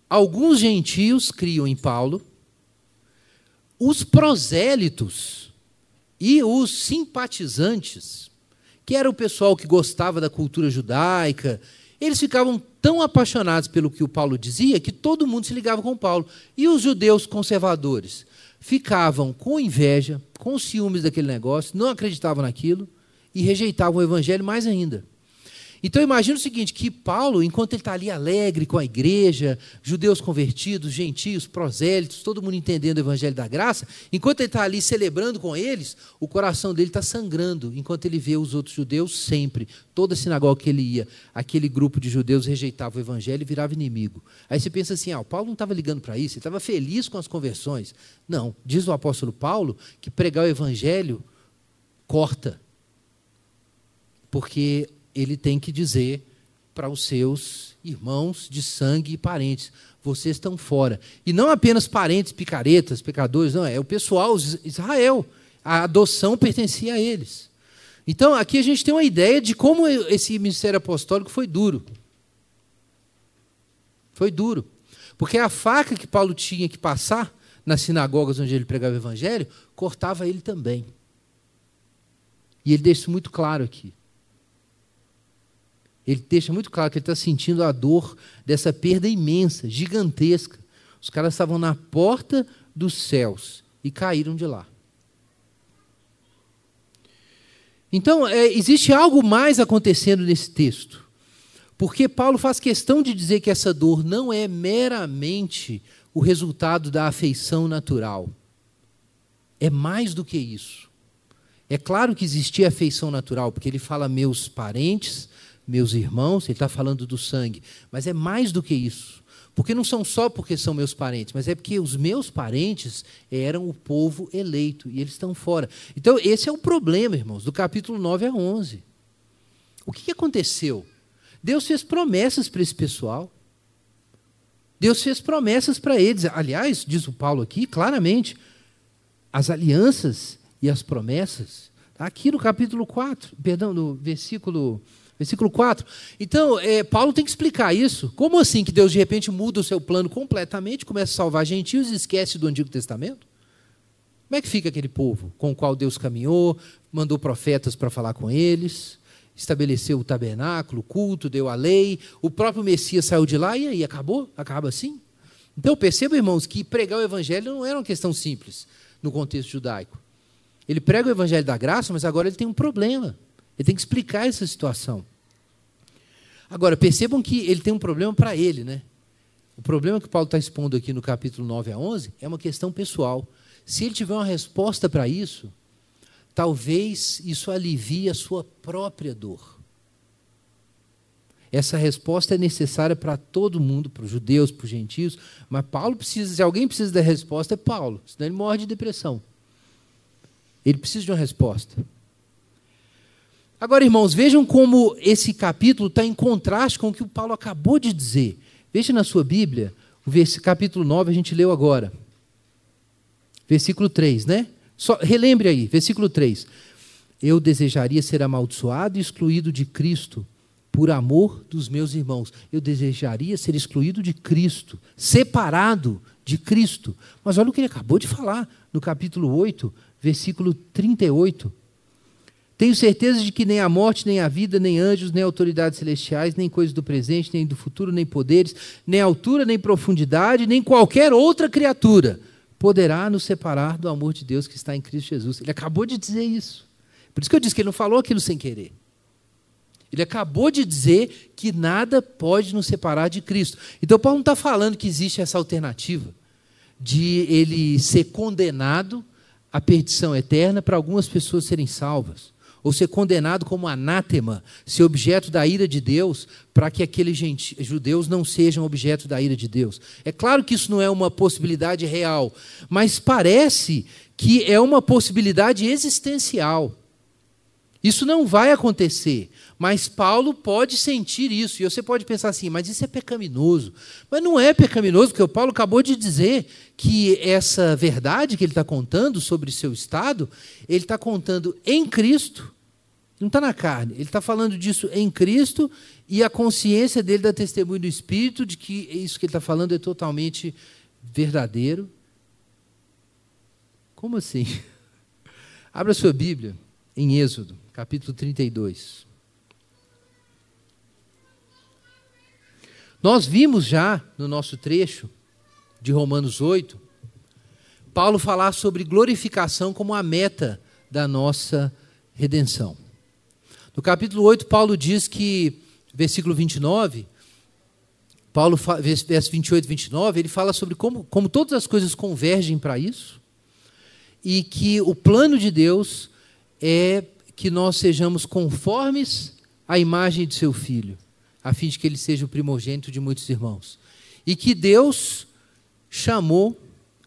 Alguns gentios criam em Paulo, os prosélitos e os simpatizantes, que era o pessoal que gostava da cultura judaica, eles ficavam tão apaixonados pelo que o Paulo dizia que todo mundo se ligava com Paulo. E os judeus conservadores ficavam com inveja, com ciúmes daquele negócio, não acreditavam naquilo e rejeitavam o evangelho mais ainda. Então imagina o seguinte, que Paulo, enquanto ele está ali alegre com a igreja, judeus convertidos, gentios, prosélitos, todo mundo entendendo o evangelho da graça, enquanto ele está ali celebrando com eles, o coração dele está sangrando, enquanto ele vê os outros judeus sempre, toda sinagoga que ele ia, aquele grupo de judeus rejeitava o evangelho e virava inimigo. Aí você pensa assim, ah, o Paulo não estava ligando para isso, ele estava feliz com as conversões. Não, diz o apóstolo Paulo que pregar o evangelho corta, porque ele tem que dizer para os seus irmãos de sangue e parentes: vocês estão fora. E não apenas parentes, picaretas, pecadores, não, é o pessoal, Israel. A adoção pertencia a eles. Então, aqui a gente tem uma ideia de como esse ministério apostólico foi duro. Foi duro. Porque a faca que Paulo tinha que passar nas sinagogas onde ele pregava o evangelho, cortava ele também. E ele deixa isso muito claro aqui. Ele deixa muito claro que ele está sentindo a dor dessa perda imensa, gigantesca. Os caras estavam na porta dos céus e caíram de lá. Então, é, existe algo mais acontecendo nesse texto. Porque Paulo faz questão de dizer que essa dor não é meramente o resultado da afeição natural. É mais do que isso. É claro que existia afeição natural, porque ele fala meus parentes, meus irmãos, ele está falando do sangue, mas é mais do que isso. Porque não são só porque são meus parentes, mas é porque os meus parentes eram o povo eleito e eles estão fora. Então, esse é o problema, irmãos, do capítulo 9 a 11. O que aconteceu? Deus fez promessas para esse pessoal. Deus fez promessas para eles. Aliás, diz o Paulo aqui claramente, as alianças e as promessas. Tá aqui no capítulo 4, perdão, no versículo Versículo 4. Então, é, Paulo tem que explicar isso. Como assim que Deus de repente muda o seu plano completamente, começa a salvar gentios e esquece do Antigo Testamento? Como é que fica aquele povo com o qual Deus caminhou, mandou profetas para falar com eles, estabeleceu o tabernáculo, o culto, deu a lei, o próprio Messias saiu de lá e aí acabou? Acaba assim? Então percebam, irmãos, que pregar o evangelho não era uma questão simples no contexto judaico. Ele prega o evangelho da graça, mas agora ele tem um problema. Ele tem que explicar essa situação. Agora, percebam que ele tem um problema para ele, né? O problema que Paulo está expondo aqui no capítulo 9 a 11 é uma questão pessoal. Se ele tiver uma resposta para isso, talvez isso alivie a sua própria dor. Essa resposta é necessária para todo mundo, para os judeus, para os gentios, mas Paulo precisa, se alguém precisa da resposta, é Paulo, senão ele morre de depressão. Ele precisa de uma resposta. Agora, irmãos, vejam como esse capítulo está em contraste com o que o Paulo acabou de dizer. Veja na sua Bíblia, o capítulo 9 a gente leu agora. Versículo 3, né? Só, relembre aí, versículo 3. Eu desejaria ser amaldiçoado e excluído de Cristo por amor dos meus irmãos. Eu desejaria ser excluído de Cristo, separado de Cristo. Mas olha o que ele acabou de falar no capítulo 8, versículo 38. Tenho certeza de que nem a morte, nem a vida, nem anjos, nem autoridades celestiais, nem coisas do presente, nem do futuro, nem poderes, nem altura, nem profundidade, nem qualquer outra criatura poderá nos separar do amor de Deus que está em Cristo Jesus. Ele acabou de dizer isso. Por isso que eu disse que ele não falou aquilo sem querer. Ele acabou de dizer que nada pode nos separar de Cristo. Então, Paulo não está falando que existe essa alternativa de ele ser condenado à perdição eterna para algumas pessoas serem salvas ou ser condenado como anátema, ser objeto da ira de Deus, para que aqueles judeus não sejam objeto da ira de Deus. É claro que isso não é uma possibilidade real, mas parece que é uma possibilidade existencial. Isso não vai acontecer, mas Paulo pode sentir isso. E você pode pensar assim, mas isso é pecaminoso. Mas não é pecaminoso, porque o Paulo acabou de dizer que essa verdade que ele está contando sobre seu estado, ele está contando em Cristo, não está na carne, ele está falando disso em Cristo e a consciência dele dá testemunho do Espírito de que isso que ele está falando é totalmente verdadeiro. Como assim? Abra sua Bíblia em Êxodo capítulo 32. Nós vimos já no nosso trecho de Romanos 8, Paulo falar sobre glorificação como a meta da nossa redenção. No capítulo 8, Paulo diz que, versículo 29, Paulo, verso 28 e 29, ele fala sobre como, como todas as coisas convergem para isso e que o plano de Deus é que nós sejamos conformes à imagem de seu filho, a fim de que ele seja o primogênito de muitos irmãos. E que Deus chamou,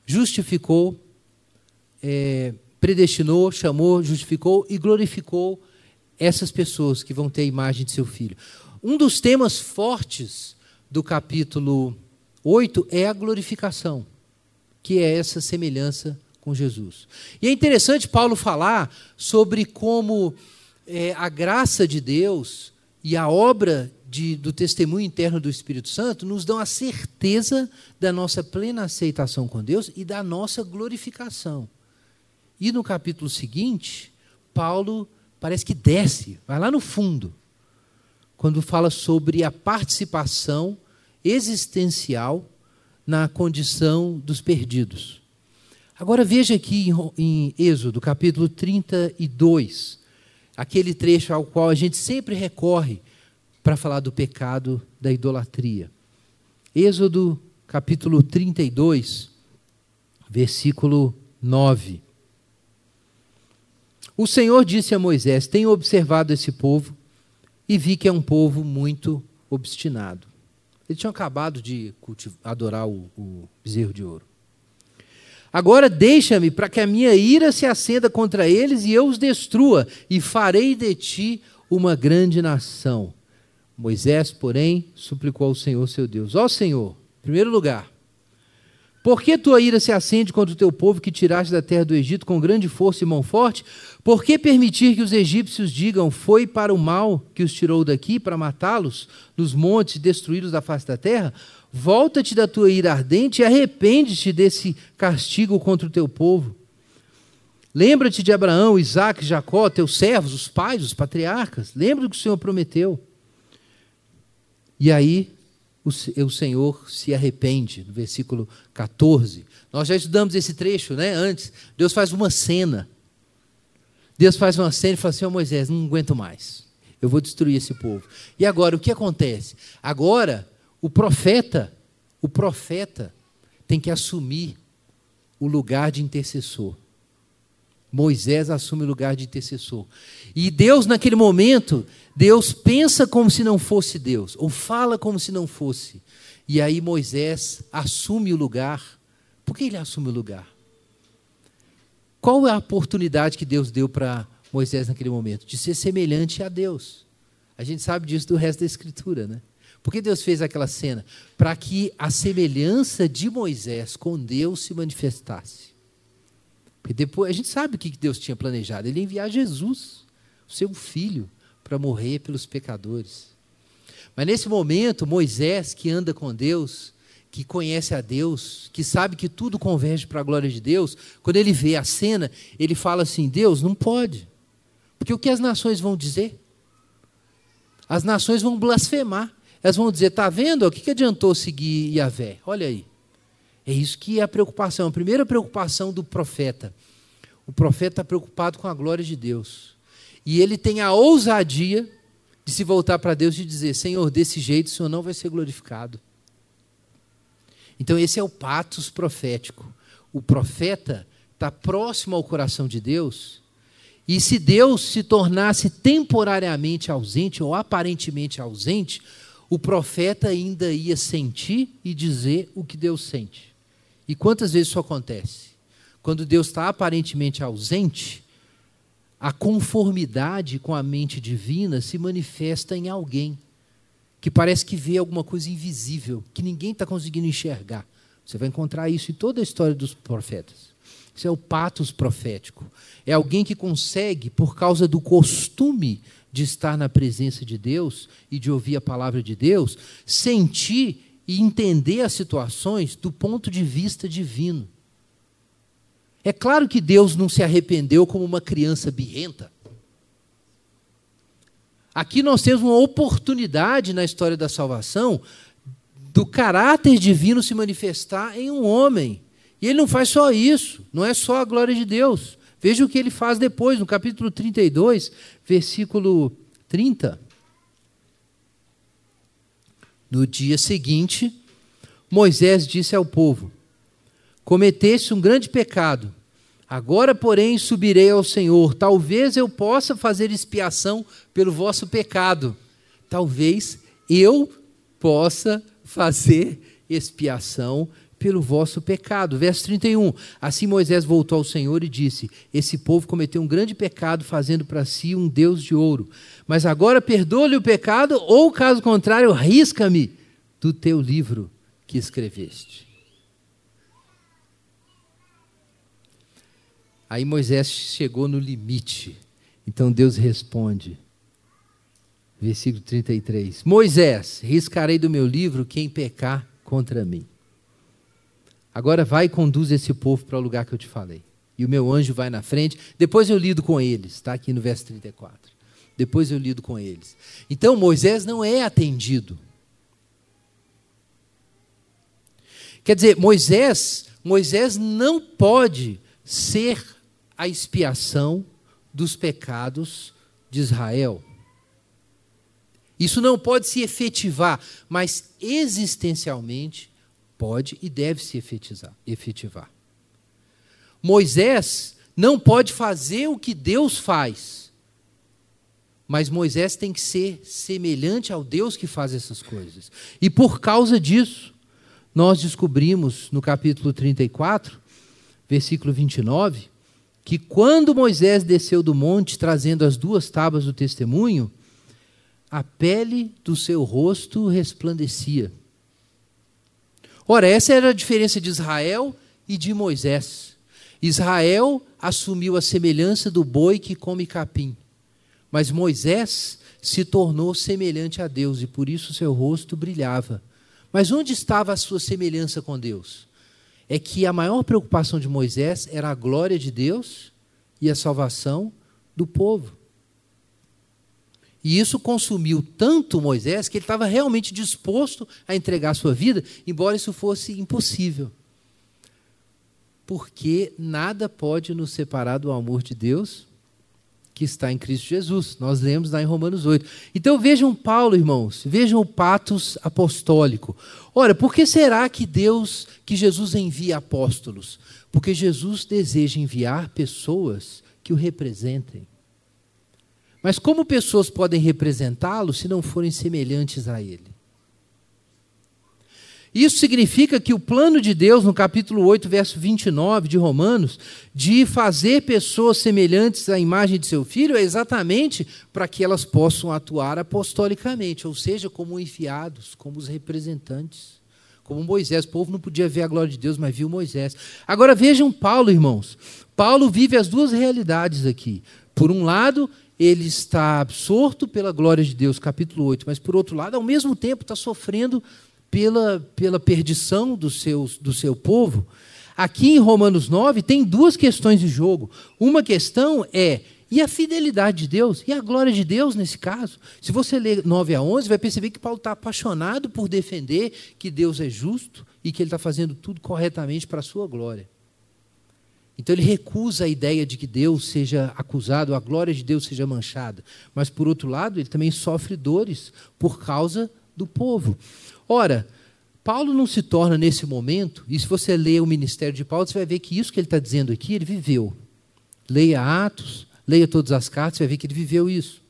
justificou, é, predestinou, chamou, justificou e glorificou essas pessoas que vão ter a imagem de seu filho. Um dos temas fortes do capítulo 8 é a glorificação, que é essa semelhança com Jesus. E é interessante Paulo falar sobre como é, a graça de Deus e a obra de, do testemunho interno do Espírito Santo nos dão a certeza da nossa plena aceitação com Deus e da nossa glorificação. E no capítulo seguinte, Paulo parece que desce, vai lá no fundo, quando fala sobre a participação existencial na condição dos perdidos. Agora veja aqui em, Êxodo, capítulo 32, aquele trecho ao qual a gente sempre recorre para falar do pecado da idolatria. Êxodo, capítulo 32, versículo 9. O Senhor disse a Moisés: Tenho observado esse povo e vi que é um povo muito obstinado. Eles tinham acabado de adorar o, o bezerro de ouro. Agora deixa-me para que a minha ira se acenda contra eles e eu os destrua, e farei de ti uma grande nação. Moisés, porém, suplicou ao Senhor seu Deus: Ó Senhor, em primeiro lugar, por que tua ira se acende contra o teu povo que tiraste da terra do Egito com grande força e mão forte? Por que permitir que os egípcios digam: Foi para o mal que os tirou daqui, para matá-los nos montes destruí-los da face da terra? Volta-te da tua ira ardente e arrepende-te desse castigo contra o teu povo. Lembra-te de Abraão, Isaac, Jacó, teus servos, os pais, os patriarcas. Lembra do que o Senhor prometeu. E aí o, Senhor se arrepende, no versículo 14. Nós já estudamos esse trecho né, antes. Deus faz uma cena. Deus faz uma cena e fala assim: oh, Moisés, não aguento mais. Eu vou destruir esse povo. E agora, o que acontece? Agora, o profeta, o profeta tem que assumir o lugar de intercessor. Moisés assume o lugar de intercessor. E Deus, naquele momento, Deus pensa como se não fosse Deus, ou fala como se não fosse. E aí Moisés assume o lugar. Por que ele assume o lugar? Qual é a oportunidade que Deus deu para Moisés naquele momento? De ser semelhante a Deus. A gente sabe disso do resto da Escritura, né? Por que Deus fez aquela cena? Para que a semelhança de Moisés com Deus se manifestasse. Porque depois a gente sabe o que Deus tinha planejado. Ele ia enviar Jesus, o seu filho, para morrer pelos pecadores. Mas nesse momento, Moisés, que anda com Deus, que conhece a Deus, que sabe que tudo converge para a glória de Deus, quando ele vê a cena, ele fala assim: Deus, não pode. Porque o que as nações vão dizer? As nações vão blasfemar. Elas vão dizer: está vendo? O que, que adiantou seguir Yahvé? Olha aí. É isso que é a preocupação, a primeira preocupação do profeta. O profeta está preocupado com a glória de Deus. E ele tem a ousadia de se voltar para Deus e dizer: Senhor, desse jeito o Senhor não vai ser glorificado. Então, esse é o patos profético. O profeta está próximo ao coração de Deus. E se Deus se tornasse temporariamente ausente ou aparentemente ausente, o profeta ainda ia sentir e dizer o que Deus sente. E quantas vezes isso acontece? Quando Deus está aparentemente ausente, a conformidade com a mente divina se manifesta em alguém que parece que vê alguma coisa invisível, que ninguém está conseguindo enxergar. Você vai encontrar isso em toda a história dos profetas. Isso é o patos profético. É alguém que consegue, por causa do costume de estar na presença de Deus e de ouvir a palavra de Deus, sentir e entender as situações do ponto de vista divino. É claro que Deus não se arrependeu como uma criança birrenta. Aqui nós temos uma oportunidade na história da salvação do caráter divino se manifestar em um homem. E ele não faz só isso, não é só a glória de Deus. Veja o que ele faz depois, no capítulo 32, versículo 30. No dia seguinte, Moisés disse ao povo: Cometeste um grande pecado. Agora, porém, subirei ao Senhor. Talvez eu possa fazer expiação pelo vosso pecado. Talvez eu possa fazer expiação pelo vosso pecado. Verso 31. Assim Moisés voltou ao Senhor e disse: Esse povo cometeu um grande pecado, fazendo para si um Deus de ouro. Mas agora perdoa-lhe o pecado, ou caso contrário, risca-me do teu livro que escreveste. Aí Moisés chegou no limite. Então Deus responde. Versículo 33. Moisés, riscarei do meu livro quem pecar contra mim. Agora vai e conduz esse povo para o lugar que eu te falei. E o meu anjo vai na frente. Depois eu lido com eles. Está aqui no verso 34. Depois eu lido com eles. Então Moisés não é atendido. Quer dizer, Moisés, Moisés não pode ser a expiação dos pecados de Israel. Isso não pode se efetivar, mas existencialmente Pode e deve se efetivar. Moisés não pode fazer o que Deus faz. Mas Moisés tem que ser semelhante ao Deus que faz essas coisas. E por causa disso, nós descobrimos no capítulo 34, versículo 29, que quando Moisés desceu do monte trazendo as duas tábuas do testemunho, a pele do seu rosto resplandecia Ora, essa era a diferença de Israel e de Moisés. Israel assumiu a semelhança do boi que come capim, mas Moisés se tornou semelhante a Deus e por isso seu rosto brilhava. Mas onde estava a sua semelhança com Deus? É que a maior preocupação de Moisés era a glória de Deus e a salvação do povo. E isso consumiu tanto Moisés que ele estava realmente disposto a entregar a sua vida, embora isso fosse impossível. Porque nada pode nos separar do amor de Deus que está em Cristo Jesus. Nós lemos lá em Romanos 8. Então vejam Paulo, irmãos, vejam o patos apostólico. Ora, por que será que Deus, que Jesus envia apóstolos? Porque Jesus deseja enviar pessoas que o representem. Mas como pessoas podem representá-lo se não forem semelhantes a ele? Isso significa que o plano de Deus, no capítulo 8, verso 29 de Romanos, de fazer pessoas semelhantes à imagem de seu filho, é exatamente para que elas possam atuar apostolicamente, ou seja, como enviados, como os representantes. Como Moisés, o povo não podia ver a glória de Deus, mas viu Moisés. Agora vejam Paulo, irmãos. Paulo vive as duas realidades aqui. Por um lado, ele está absorto pela glória de Deus, capítulo 8, mas por outro lado, ao mesmo tempo, está sofrendo pela, pela perdição do, seus, do seu povo. Aqui em Romanos 9 tem duas questões de jogo. Uma questão é e a fidelidade de Deus? E a glória de Deus nesse caso? Se você ler 9 a 11, vai perceber que Paulo está apaixonado por defender que Deus é justo e que ele está fazendo tudo corretamente para a sua glória. Então ele recusa a ideia de que Deus seja acusado, a glória de Deus seja manchada. Mas, por outro lado, ele também sofre dores por causa do povo. Ora, Paulo não se torna nesse momento, e se você ler o ministério de Paulo, você vai ver que isso que ele está dizendo aqui, ele viveu. Leia Atos, leia todas as cartas, você vai ver que ele viveu isso.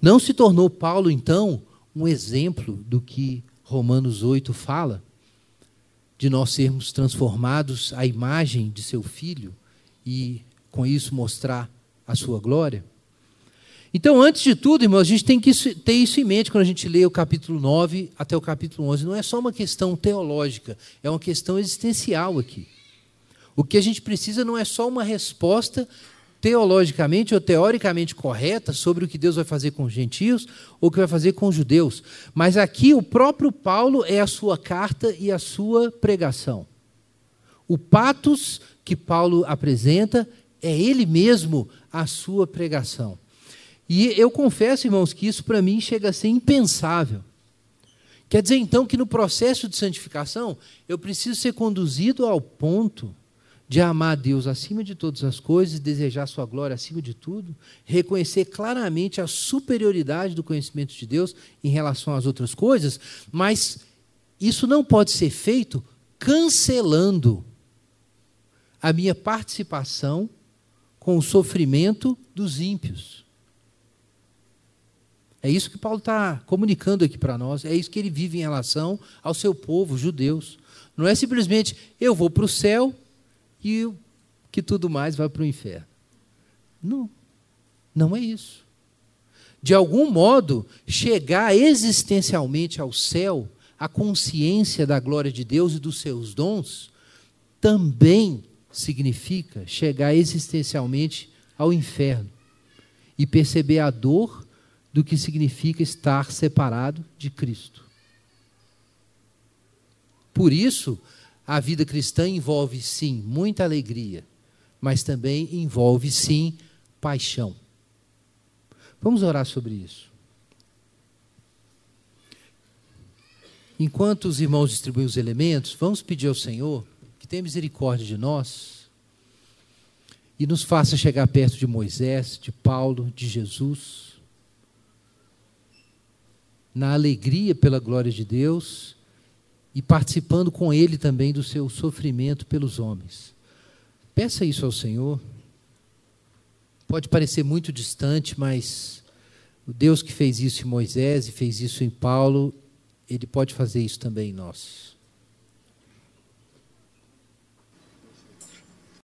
Não se tornou Paulo, então, um exemplo do que Romanos 8 fala? De nós sermos transformados à imagem de seu filho e com isso mostrar a sua glória? Então, antes de tudo, irmãos, a gente tem que ter isso em mente quando a gente lê o capítulo 9 até o capítulo 11. Não é só uma questão teológica, é uma questão existencial aqui. O que a gente precisa não é só uma resposta teologicamente ou teoricamente correta sobre o que Deus vai fazer com os gentios ou o que vai fazer com os judeus. Mas aqui o próprio Paulo é a sua carta e a sua pregação. O patos que Paulo apresenta é ele mesmo a sua pregação. E eu confesso, irmãos, que isso para mim chega a ser impensável. Quer dizer então que no processo de santificação eu preciso ser conduzido ao ponto de amar a Deus acima de todas as coisas, desejar sua glória acima de tudo, reconhecer claramente a superioridade do conhecimento de Deus em relação às outras coisas, mas isso não pode ser feito cancelando a minha participação com o sofrimento dos ímpios. É isso que Paulo está comunicando aqui para nós, é isso que ele vive em relação ao seu povo, judeus. Não é simplesmente eu vou para o céu e que tudo mais vai para o inferno. Não, não é isso. De algum modo, chegar existencialmente ao céu, a consciência da glória de Deus e dos seus dons, também significa chegar existencialmente ao inferno e perceber a dor do que significa estar separado de Cristo. Por isso, a vida cristã envolve sim muita alegria, mas também envolve sim paixão. Vamos orar sobre isso. Enquanto os irmãos distribuem os elementos, vamos pedir ao Senhor que tenha misericórdia de nós e nos faça chegar perto de Moisés, de Paulo, de Jesus na alegria pela glória de Deus e participando com Ele também do seu sofrimento pelos homens. Peça isso ao Senhor. Pode parecer muito distante, mas o Deus que fez isso em Moisés e fez isso em Paulo, Ele pode fazer isso também em nós.